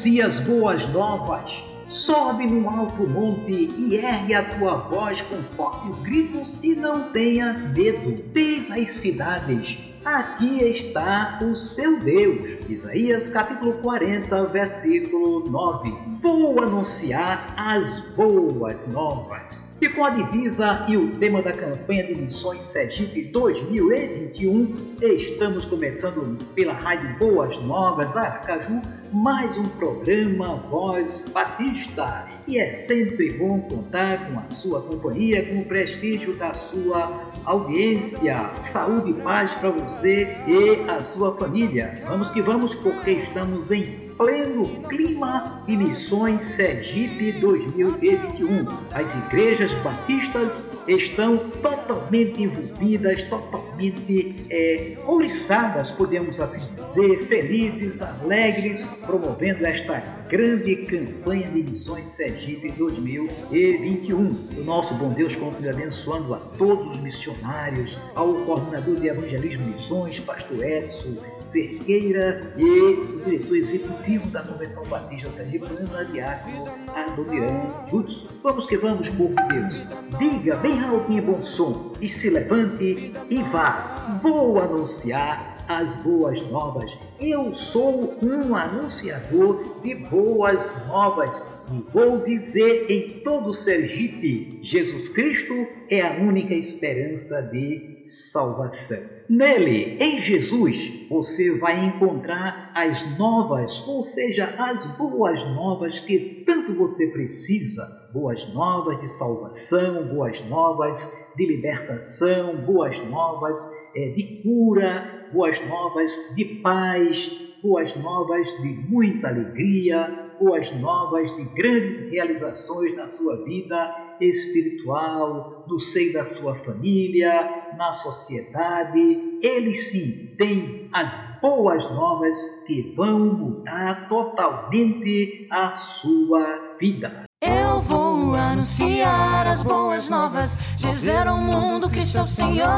Anuncias boas novas, sobe no alto monte e ergue a tua voz com fortes gritos e não tenhas medo. Diz às cidades, aqui está o seu Deus. Isaías capítulo 40, versículo 9. Vou anunciar as boas novas. E com a divisa e o tema da campanha de missões Sergipe 2021, estamos começando pela Rádio Boas Novas Aracaju mais um programa Voz Batista. E é sempre bom contar com a sua companhia, com o prestígio da sua audiência. Saúde e paz para você e a sua família. Vamos que vamos, porque estamos em pleno clima de Missões Sergipe 2021. As igrejas batistas estão totalmente envolvidas, totalmente é, oriçadas, podemos assim dizer, felizes, alegres, promovendo esta grande campanha de Missões Sergipe 2021. O nosso bom Deus continua abençoando a todos os missionários, ao coordenador de evangelismo missões, pastor Edson Cerqueira e o diretor executivo da Convenção Batista Sergipana, Diácono Adoniran Jutsu. Vamos que vamos, povo de Deus. Diga bem alto e bom som e se levante e vá. Vou anunciar as boas novas. Eu sou um anunciador de boas novas e vou dizer em todo Sergipe: Jesus Cristo é a única esperança de salvação. Nele, em Jesus, você vai encontrar as novas, ou seja, as boas novas que tanto você precisa. Boas novas de salvação, boas novas de libertação, boas novas é, de cura, boas novas de paz, boas novas de muita alegria, boas novas de grandes realizações na sua vida espiritual, no seio da sua família, na sociedade. Ele sim tem as boas novas que vão mudar totalmente a sua vida. Eu vou anunciar as boas novas, dizer ao mundo que sou Senhor.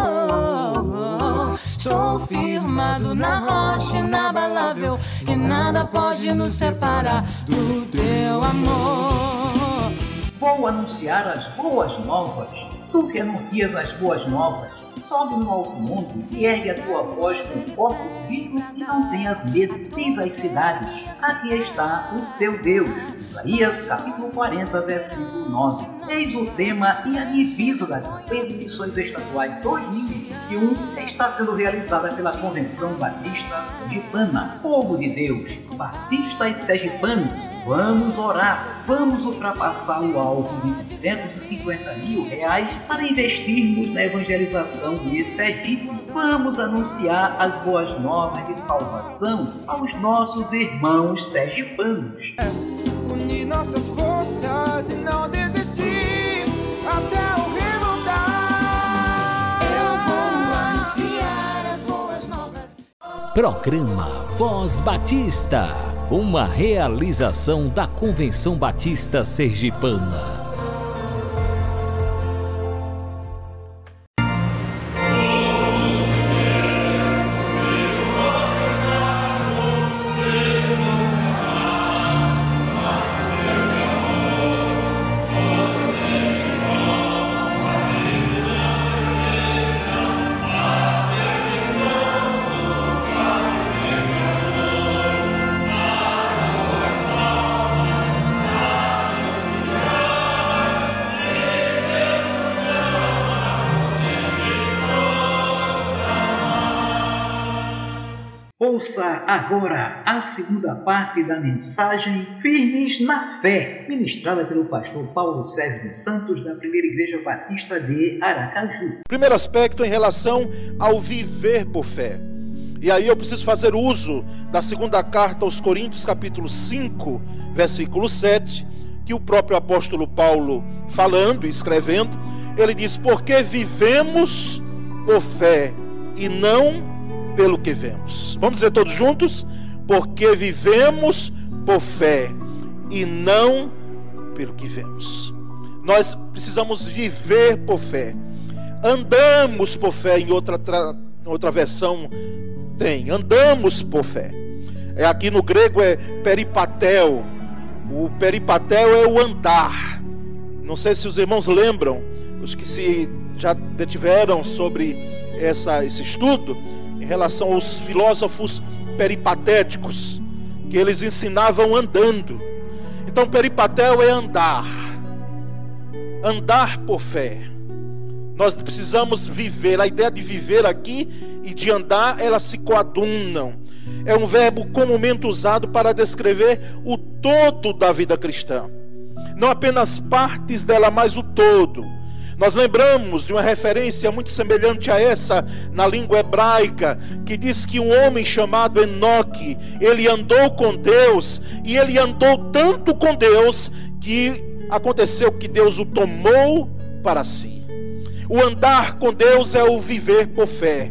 Estou firmado na rocha inabalável e nada pode nos separar do teu amor. Vou anunciar as boas novas. Tu que anuncias as boas novas, sobe no alto mundo e ergue a tua voz com fortes gritos e não tenhas medo. Diz às cidades: Aqui está o seu Deus. Isaías capítulo 40, versículo 9. Eis o tema e a divisa da campanha de missões estaduais 2021 está sendo realizada pela Convenção Batista Sergipana. Povo de Deus, batistas sergipanos, vamos orar, vamos ultrapassar o alvo de 250 mil reais para investirmos na evangelização de Sergipe. Vamos anunciar as boas novas de salvação aos nossos irmãos sergipanos. É, unir nossas forças e não Programa Voz Batista, uma realização da Convenção Batista Sergipana. Ouça agora a segunda parte da mensagem Firmes na Fé, ministrada pelo pastor Paulo Sérgio dos Santos, da Primeira Igreja Batista de Aracaju. Primeiro aspecto em relação ao viver por fé. E aí eu preciso fazer uso da segunda carta aos Coríntios, capítulo 5, versículo 7, que o próprio apóstolo Paulo, falando e escrevendo, ele diz: Porque vivemos por fé e não pelo que vemos. Vamos dizer todos juntos? Porque vivemos por fé e não pelo que vemos. Nós precisamos viver por fé. Andamos por fé, em outra, outra versão tem. Andamos por fé. É, aqui no grego é peripatel. O peripatel é o andar. Não sei se os irmãos lembram, os que se já detiveram sobre essa, esse estudo, em relação aos filósofos peripatéticos, que eles ensinavam andando. Então, peripatel é andar, andar por fé. Nós precisamos viver. A ideia de viver aqui e de andar, elas se coadunam. É um verbo comumente usado para descrever o todo da vida cristã. Não apenas partes dela, mas o todo. Nós lembramos de uma referência muito semelhante a essa na língua hebraica, que diz que um homem chamado Enoque, ele andou com Deus e ele andou tanto com Deus que aconteceu que Deus o tomou para si. O andar com Deus é o viver por fé.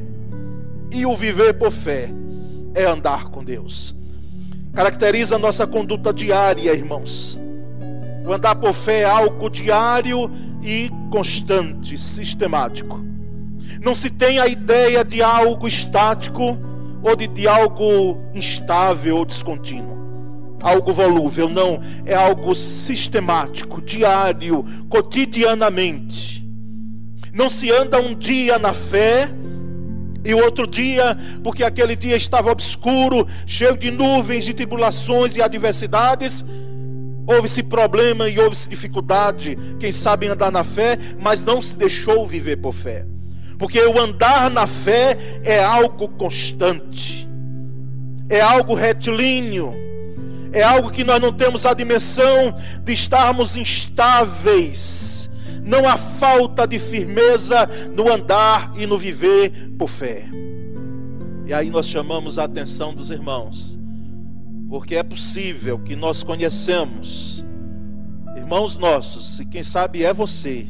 E o viver por fé é andar com Deus. Caracteriza a nossa conduta diária, irmãos. O andar por fé é algo diário e constante, sistemático. Não se tem a ideia de algo estático ou de, de algo instável ou descontínuo. Algo volúvel, não, é algo sistemático, diário, cotidianamente. Não se anda um dia na fé e o outro dia, porque aquele dia estava obscuro, cheio de nuvens, de tribulações e adversidades, Houve-se problema e houve-se dificuldade, quem sabe andar na fé, mas não se deixou viver por fé. Porque o andar na fé é algo constante, é algo retilíneo, é algo que nós não temos a dimensão de estarmos instáveis. Não há falta de firmeza no andar e no viver por fé. E aí nós chamamos a atenção dos irmãos porque é possível que nós conhecemos irmãos nossos, e quem sabe é você,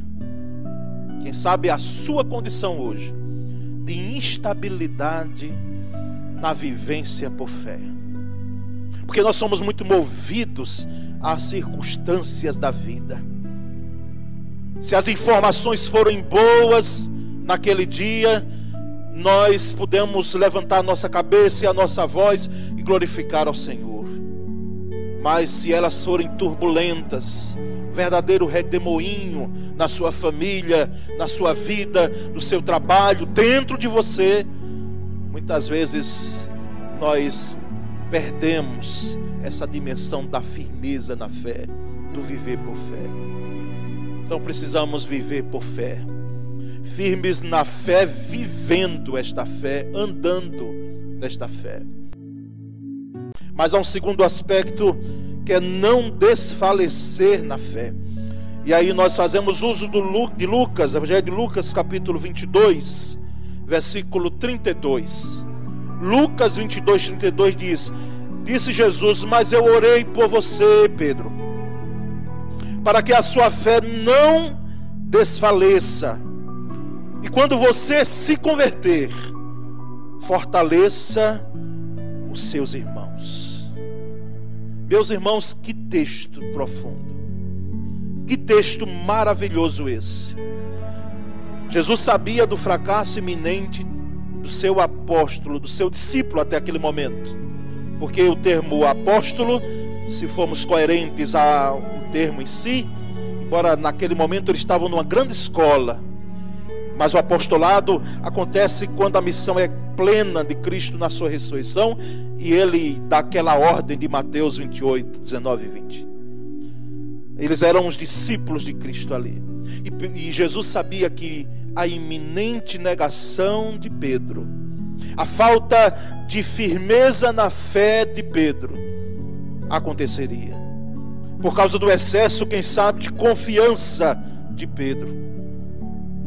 quem sabe é a sua condição hoje, de instabilidade na vivência por fé. Porque nós somos muito movidos às circunstâncias da vida. Se as informações forem boas naquele dia, nós podemos levantar nossa cabeça e a nossa voz e glorificar ao Senhor. Mas se elas forem turbulentas, verdadeiro redemoinho na sua família, na sua vida, no seu trabalho, dentro de você, muitas vezes nós perdemos essa dimensão da firmeza na fé, do viver por fé. Então precisamos viver por fé, firmes na fé, vivendo esta fé, andando nesta fé. Mas há um segundo aspecto que é não desfalecer na fé. E aí nós fazemos uso do, de Lucas, Evangelho de Lucas, capítulo 22, versículo 32. Lucas 22, 32 diz: Disse Jesus, mas eu orei por você, Pedro, para que a sua fé não desfaleça. E quando você se converter, fortaleça os seus irmãos. Meus irmãos, que texto profundo. Que texto maravilhoso esse. Jesus sabia do fracasso iminente do seu apóstolo, do seu discípulo até aquele momento. Porque o termo apóstolo, se formos coerentes ao termo em si, embora naquele momento eles estavam numa grande escola, mas o apostolado acontece quando a missão é plena de Cristo na sua ressurreição e ele dá aquela ordem de Mateus 28, 19 e 20. Eles eram os discípulos de Cristo ali. E, e Jesus sabia que a iminente negação de Pedro A falta de firmeza na fé de Pedro aconteceria. Por causa do excesso, quem sabe, de confiança de Pedro.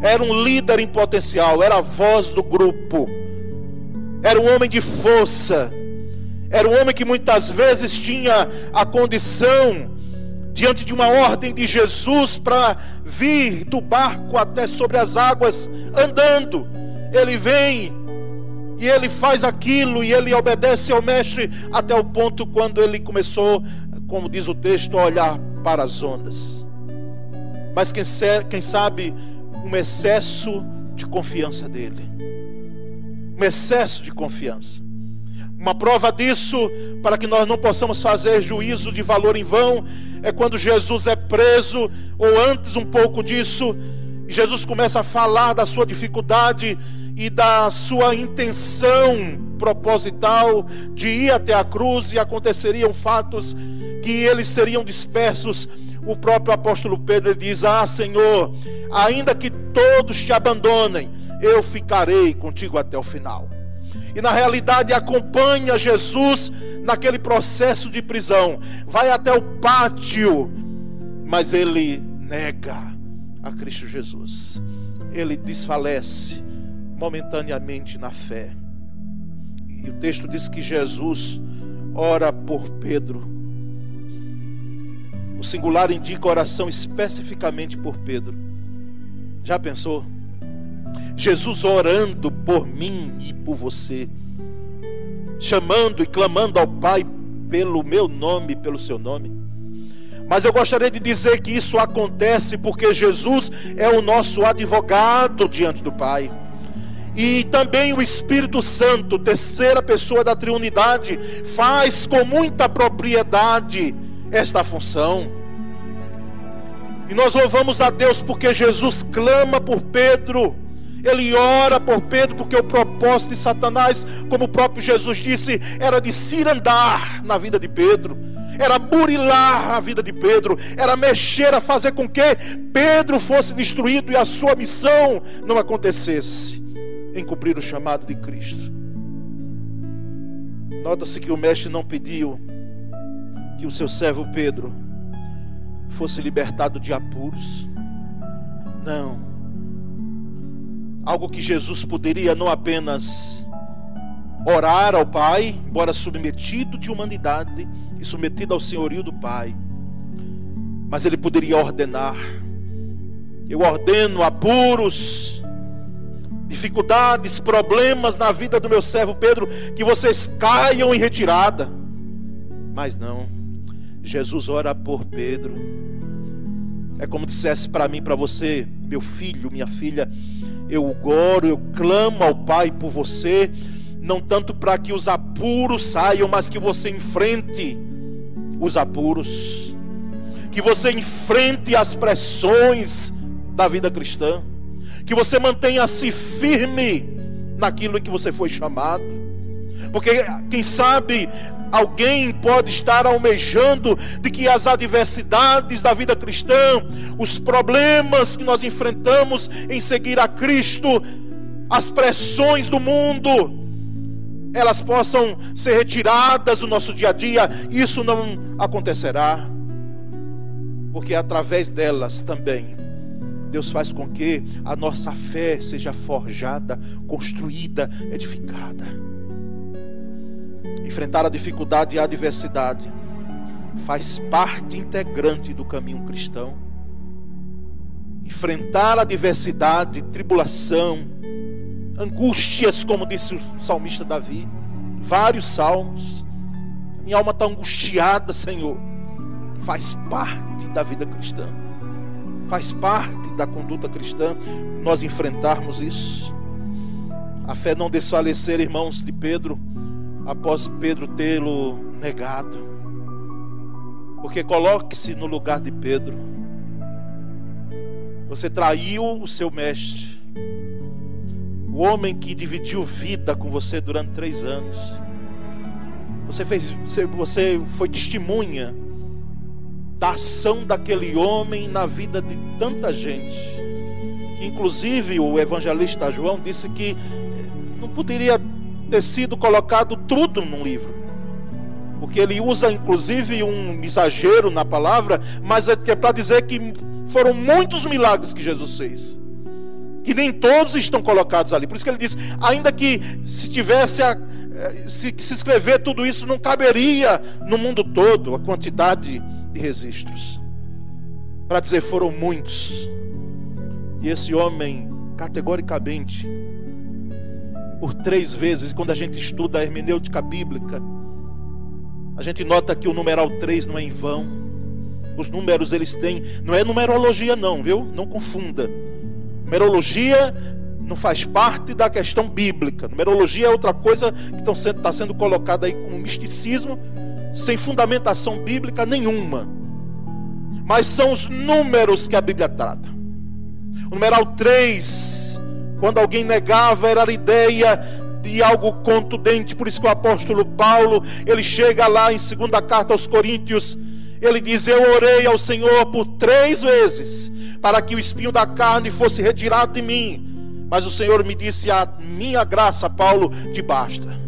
Era um líder em potencial, era a voz do grupo. Era um homem de força. Era um homem que muitas vezes tinha a condição diante de uma ordem de Jesus para vir do barco até sobre as águas andando. Ele vem e ele faz aquilo e ele obedece ao mestre até o ponto quando ele começou, como diz o texto, a olhar para as ondas. Mas quem, quem sabe um excesso de confiança dele. Um excesso de confiança. Uma prova disso, para que nós não possamos fazer juízo de valor em vão, é quando Jesus é preso, ou antes um pouco disso, e Jesus começa a falar da sua dificuldade e da sua intenção proposital de ir até a cruz e aconteceriam fatos que eles seriam dispersos. O próprio apóstolo Pedro diz: Ah, Senhor, ainda que todos te abandonem, eu ficarei contigo até o final e na realidade acompanha Jesus naquele processo de prisão, vai até o pátio, mas ele nega a Cristo Jesus, ele desfalece momentaneamente na fé. E o texto diz que Jesus ora por Pedro. O singular indica oração especificamente por Pedro. Já pensou? Jesus orando por mim e por você, chamando e clamando ao Pai pelo meu nome, pelo seu nome. Mas eu gostaria de dizer que isso acontece porque Jesus é o nosso advogado diante do Pai. E também o Espírito Santo, terceira pessoa da Trinidade, faz com muita propriedade esta função. E nós louvamos a Deus porque Jesus clama por Pedro ele ora por Pedro, porque o propósito de Satanás, como o próprio Jesus disse, era de cirandar na vida de Pedro, era burilar a vida de Pedro, era mexer a fazer com que Pedro fosse destruído e a sua missão não acontecesse em cumprir o chamado de Cristo. Nota-se que o mestre não pediu que o seu servo Pedro fosse libertado de apuros. Não algo que Jesus poderia não apenas orar ao Pai, embora submetido de humanidade e submetido ao senhorio do Pai, mas ele poderia ordenar. Eu ordeno apuros, dificuldades, problemas na vida do meu servo Pedro, que vocês caiam em retirada. Mas não, Jesus ora por Pedro. É como dissesse para mim, para você, meu filho, minha filha, eu oro, eu clamo ao Pai por você, não tanto para que os apuros saiam, mas que você enfrente os apuros, que você enfrente as pressões da vida cristã, que você mantenha-se firme naquilo que você foi chamado, porque quem sabe Alguém pode estar almejando de que as adversidades da vida cristã, os problemas que nós enfrentamos em seguir a Cristo, as pressões do mundo, elas possam ser retiradas do nosso dia a dia. Isso não acontecerá, porque através delas também Deus faz com que a nossa fé seja forjada, construída, edificada. Enfrentar a dificuldade e a adversidade faz parte integrante do caminho cristão. Enfrentar a adversidade, tribulação, angústias, como disse o salmista Davi, vários salmos. Minha alma está angustiada, Senhor. Faz parte da vida cristã, faz parte da conduta cristã nós enfrentarmos isso. A fé não desfalecer, irmãos de Pedro após Pedro tê-lo negado. Porque coloque-se no lugar de Pedro. Você traiu o seu mestre, o homem que dividiu vida com você durante três anos. Você fez, você foi testemunha da ação daquele homem na vida de tanta gente. Que inclusive o evangelista João disse que não poderia ter sido colocado tudo num livro. Porque ele usa inclusive um exagero na palavra, mas é, é para dizer que foram muitos milagres que Jesus fez. Que nem todos estão colocados ali. Por isso que ele diz: ainda que se tivesse a, eh, se, se escrever tudo isso, não caberia no mundo todo a quantidade de registros. Para dizer, foram muitos. E esse homem, categoricamente, por três vezes, quando a gente estuda a hermenêutica bíblica, a gente nota que o numeral 3 não é em vão. Os números eles têm, não é numerologia não, viu? Não confunda. Numerologia não faz parte da questão bíblica. Numerologia é outra coisa que está sendo, tá sendo colocada aí como misticismo, sem fundamentação bíblica nenhuma. Mas são os números que a Bíblia trata. O numeral 3, quando alguém negava, era a ideia de algo contundente. Por isso que o apóstolo Paulo, ele chega lá em segunda carta aos Coríntios, ele diz: Eu orei ao Senhor por três vezes, para que o espinho da carne fosse retirado de mim. Mas o Senhor me disse: A minha graça, Paulo, te basta.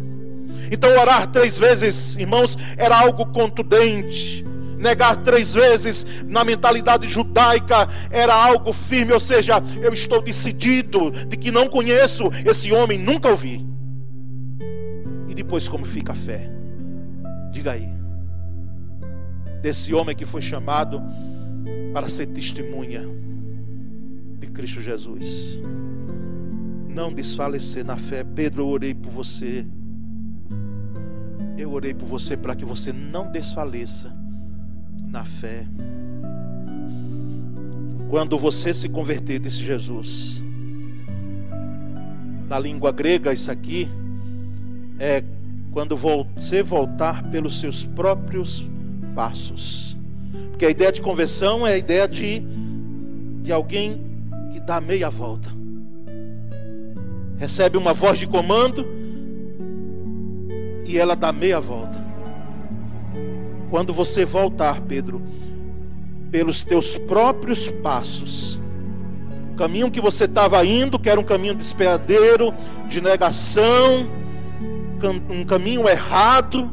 Então, orar três vezes, irmãos, era algo contundente. Negar três vezes na mentalidade judaica era algo firme, ou seja, eu estou decidido de que não conheço esse homem, nunca ouvi. E depois, como fica a fé? Diga aí, desse homem que foi chamado para ser testemunha de Cristo Jesus. Não desfalecer na fé. Pedro, eu orei por você. Eu orei por você para que você não desfaleça na fé. Quando você se converter, disse Jesus. Na língua grega, isso aqui é quando você voltar pelos seus próprios passos. Porque a ideia de conversão é a ideia de, de alguém que dá meia volta. Recebe uma voz de comando e ela dá meia volta. Quando você voltar, Pedro, pelos teus próprios passos, o caminho que você estava indo, que era um caminho despeadeiro, de negação, um caminho errado,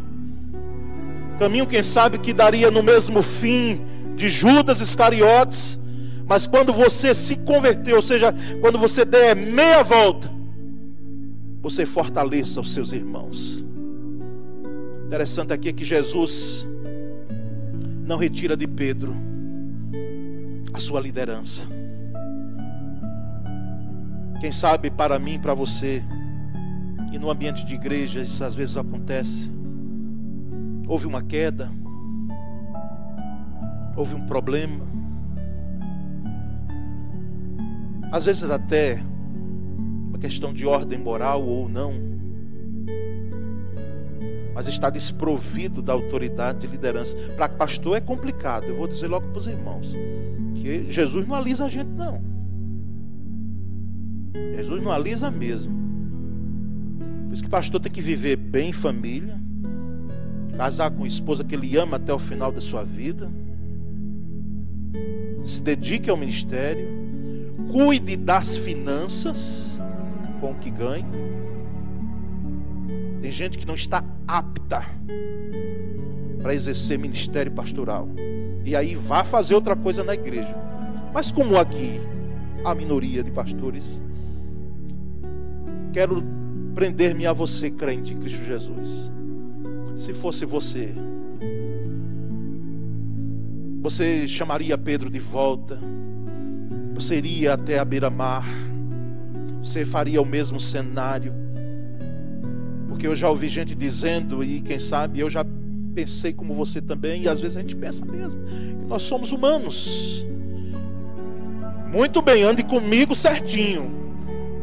caminho, quem sabe, que daria no mesmo fim de Judas Iscariotes, mas quando você se converteu, ou seja, quando você der meia volta, você fortaleça os seus irmãos. Interessante aqui é que Jesus não retira de Pedro a sua liderança. Quem sabe para mim, para você, e no ambiente de igreja isso às vezes acontece. Houve uma queda, houve um problema, às vezes até uma questão de ordem moral ou não mas está desprovido da autoridade de liderança. Para pastor é complicado, eu vou dizer logo para os irmãos, que Jesus não alisa a gente, não. Jesus não alisa mesmo. Por isso que pastor tem que viver bem em família, casar com esposa que ele ama até o final da sua vida, se dedique ao ministério, cuide das finanças com o que ganha tem gente que não está apta para exercer ministério pastoral. E aí vá fazer outra coisa na igreja. Mas como aqui a minoria de pastores, quero prender-me a você, crente em Cristo Jesus. Se fosse você, você chamaria Pedro de volta, você iria até a beira-mar, você faria o mesmo cenário porque eu já ouvi gente dizendo, e quem sabe eu já pensei como você também, e às vezes a gente pensa mesmo, que nós somos humanos. Muito bem, ande comigo certinho.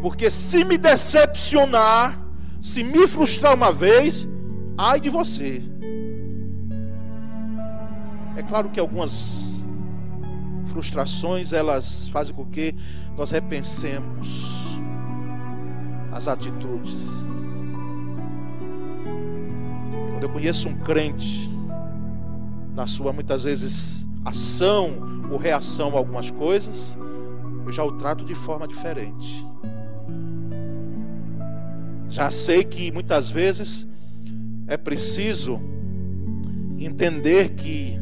Porque se me decepcionar, se me frustrar uma vez, ai de você. É claro que algumas frustrações elas fazem com que nós repensemos as atitudes. Quando eu conheço um crente, na sua muitas vezes ação ou reação a algumas coisas, eu já o trato de forma diferente. Já sei que muitas vezes é preciso entender que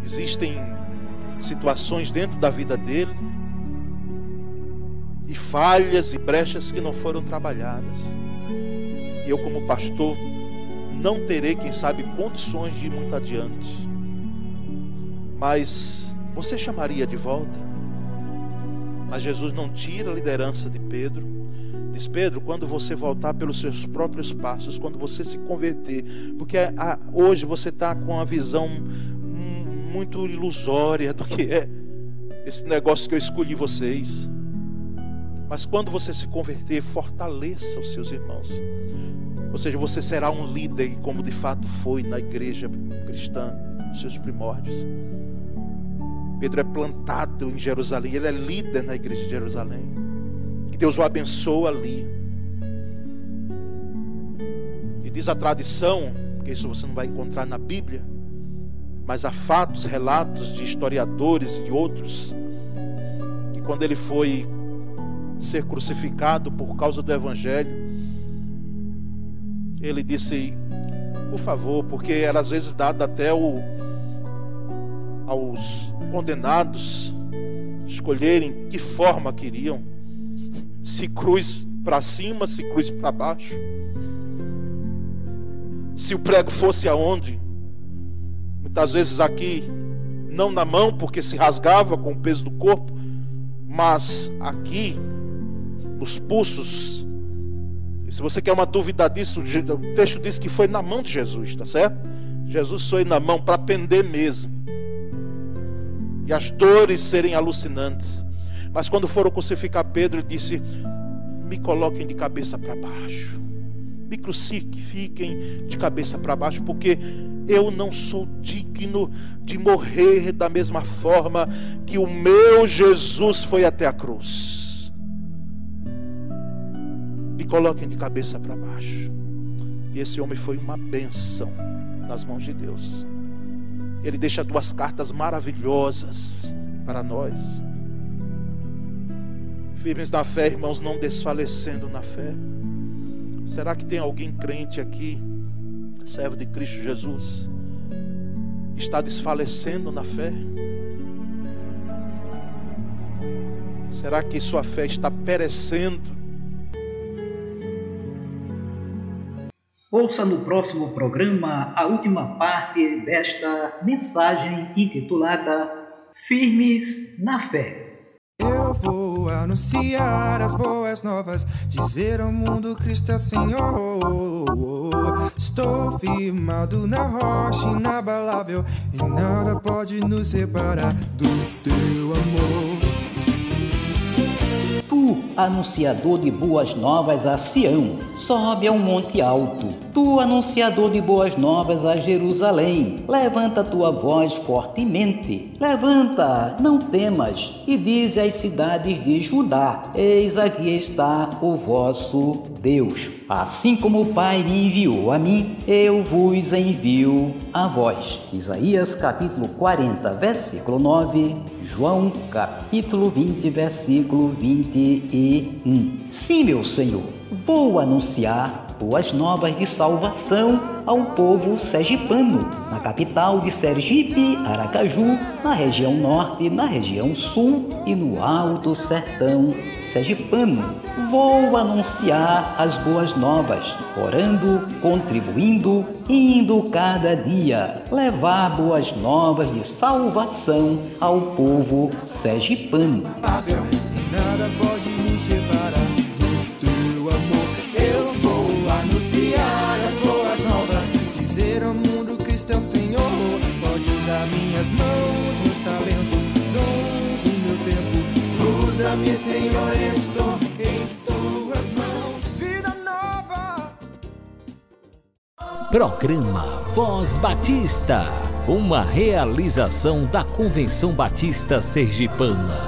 existem situações dentro da vida dele e falhas e brechas que não foram trabalhadas. E eu, como pastor, não terei, quem sabe, condições de ir muito adiante. Mas você chamaria de volta? Mas Jesus não tira a liderança de Pedro. Diz Pedro, quando você voltar pelos seus próprios passos, quando você se converter, porque a, hoje você está com uma visão muito ilusória do que é esse negócio que eu escolhi vocês. Mas quando você se converter, fortaleça os seus irmãos. Ou seja, você será um líder, como de fato foi na igreja cristã, nos seus primórdios. Pedro é plantado em Jerusalém, ele é líder na igreja de Jerusalém. E Deus o abençoa ali. E diz a tradição, que isso você não vai encontrar na Bíblia, mas há fatos, relatos de historiadores e outros, que quando ele foi ser crucificado por causa do Evangelho, ele disse: Por favor, porque era às vezes dado até o, aos condenados escolherem que forma queriam, se cruz para cima, se cruz para baixo, se o prego fosse aonde, muitas vezes aqui, não na mão, porque se rasgava com o peso do corpo, mas aqui, nos pulsos, se você quer uma dúvida disso, o texto diz que foi na mão de Jesus, tá certo? Jesus foi na mão para pender mesmo. E as dores serem alucinantes. Mas quando foram crucificar Pedro, ele disse: Me coloquem de cabeça para baixo. Me crucifiquem de cabeça para baixo, porque eu não sou digno de morrer da mesma forma que o meu Jesus foi até a cruz coloquem de cabeça para baixo. E esse homem foi uma benção nas mãos de Deus. Ele deixa duas cartas maravilhosas para nós. Firmes na fé, irmãos, não desfalecendo na fé. Será que tem alguém crente aqui, servo de Cristo Jesus, que está desfalecendo na fé? Será que sua fé está perecendo? Ouça no próximo programa a última parte desta mensagem intitulada Firmes na Fé. Eu vou anunciar as boas novas, dizer ao mundo Cristo é Senhor. Estou firmado na rocha inabalável e nada pode nos separar do teu amor. Anunciador de boas novas a Sião, sobe a um monte alto Tu, anunciador de boas novas a Jerusalém, levanta tua voz fortemente. Levanta, não temas, e dize às cidades de Judá: Eis aqui está o vosso Deus. Assim como o Pai me enviou a mim, eu vos envio a vós. Isaías capítulo 40, versículo 9. João capítulo 20, versículo 21. Sim, meu Senhor, vou anunciar boas novas de salvação ao povo sergipano, na capital de Sergipe, Aracaju, na região norte, na região sul e no alto sertão sergipano. Vou anunciar as boas novas, orando, contribuindo, indo cada dia, levar boas novas de salvação ao povo sergipano. Nada pode Senhor, estou em tuas mãos. Vida nova. Programa Voz Batista, uma realização da Convenção Batista Sergipana.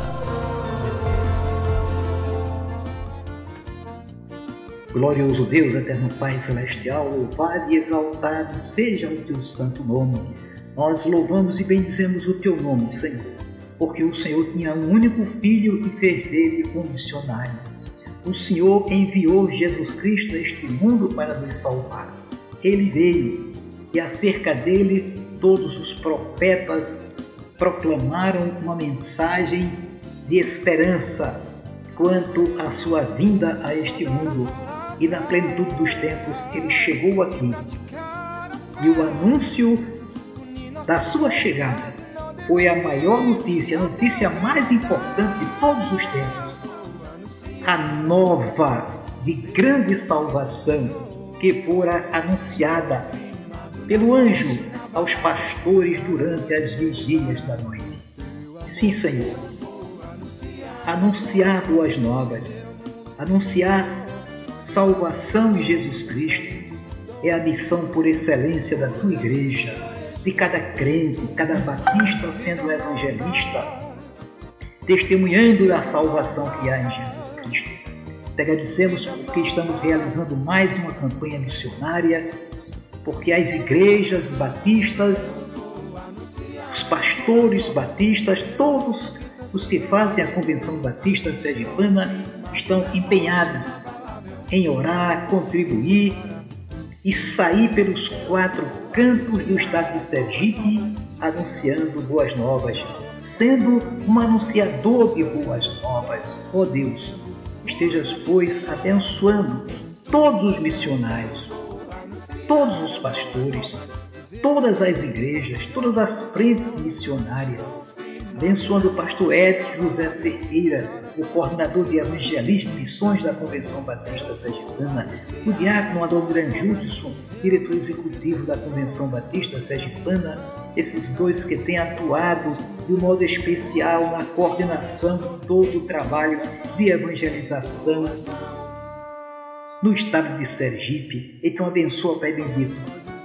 Glorioso Deus, eterno Pai celestial, louvado e exaltado seja o teu santo nome. Nós louvamos e bendizemos o teu nome, Senhor, porque o Senhor tinha um único filho e fez dele um missionário. O Senhor enviou Jesus Cristo a este mundo para nos salvar. Ele veio e acerca dele todos os profetas proclamaram uma mensagem de esperança quanto à sua vinda a este mundo. E na plenitude dos tempos ele chegou aqui. E o anúncio da sua chegada foi a maior notícia, a notícia mais importante de todos os tempos. A nova de grande salvação que fora anunciada pelo anjo aos pastores durante as vigílias da noite. Sim, Senhor. Anunciar boas novas, anunciar salvação em Jesus Cristo é a missão por excelência da tua igreja de cada crente, cada batista sendo evangelista, testemunhando a salvação que há em Jesus Cristo. Te agradecemos porque estamos realizando mais uma campanha missionária, porque as igrejas batistas, os pastores batistas, todos os que fazem a Convenção Batista Sergipana estão empenhados em orar, contribuir e sair pelos quatro cantos do estado de Sergipe anunciando boas novas, sendo um anunciador de boas novas. Ó oh Deus, estejas, pois, abençoando todos os missionários, todos os pastores, todas as igrejas, todas as frentes missionárias, abençoando o pastor Edson José Cerqueira, o coordenador de evangelismo e missões da Convenção Batista Sergipana, o diácono Adalgran Judson, diretor executivo da Convenção Batista Sergipana, esses dois que têm atuado de um modo especial na coordenação de todo o trabalho de evangelização no estado de Sergipe. Então abençoa, Pai bendito,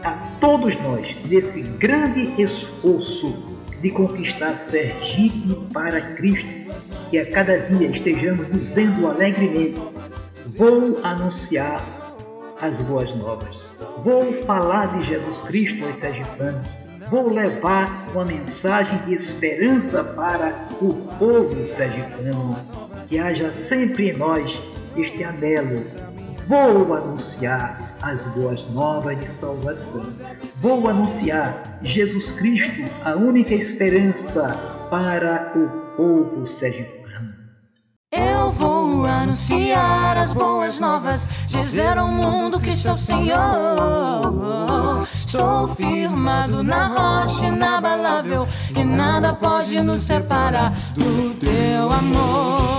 a todos nós nesse grande esforço de conquistar Sergipe para Cristo, que a cada dia estejamos dizendo alegremente: Vou anunciar as boas novas, vou falar de Jesus Cristo aos sergipanos, vou levar uma mensagem de esperança para o povo sergipano, que haja sempre em nós este anelo Vou anunciar as boas novas de salvação. Vou anunciar Jesus Cristo, a única esperança para o povo sergipano. Eu vou anunciar as boas novas, dizer ao mundo que sou Senhor. Estou firmado na rocha inabalável e nada pode nos separar do teu amor.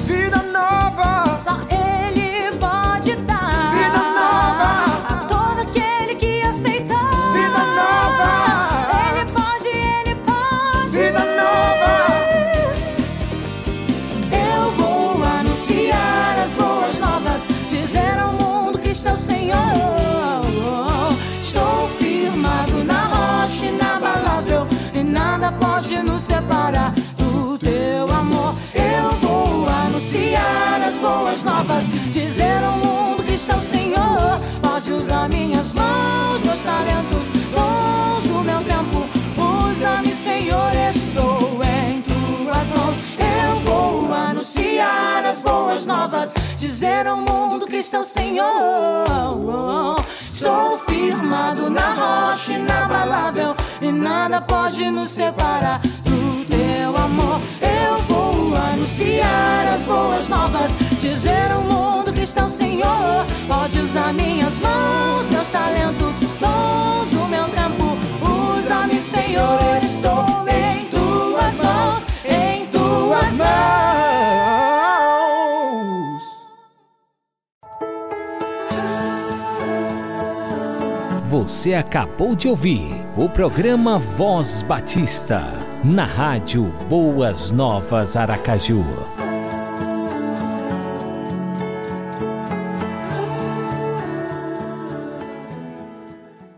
aqui o Senhor. Pode usar minhas mãos, meus talentos, dons do meu tempo. Usa-me, Senhor, estou em tuas mãos. Eu vou anunciar as boas novas, dizer ao mundo que está o Senhor. Sou firmado na rocha inabalável e nada pode nos separar do teu amor. Eu vou anunciar as boas novas, dizer ao mundo está o Senhor. Pode usar minhas mãos, meus talentos, dons do meu tempo. Usa-me, Senhor, estou em tuas mãos, em tuas mãos. Você acabou de ouvir o programa Voz Batista, na rádio Boas Novas Aracaju.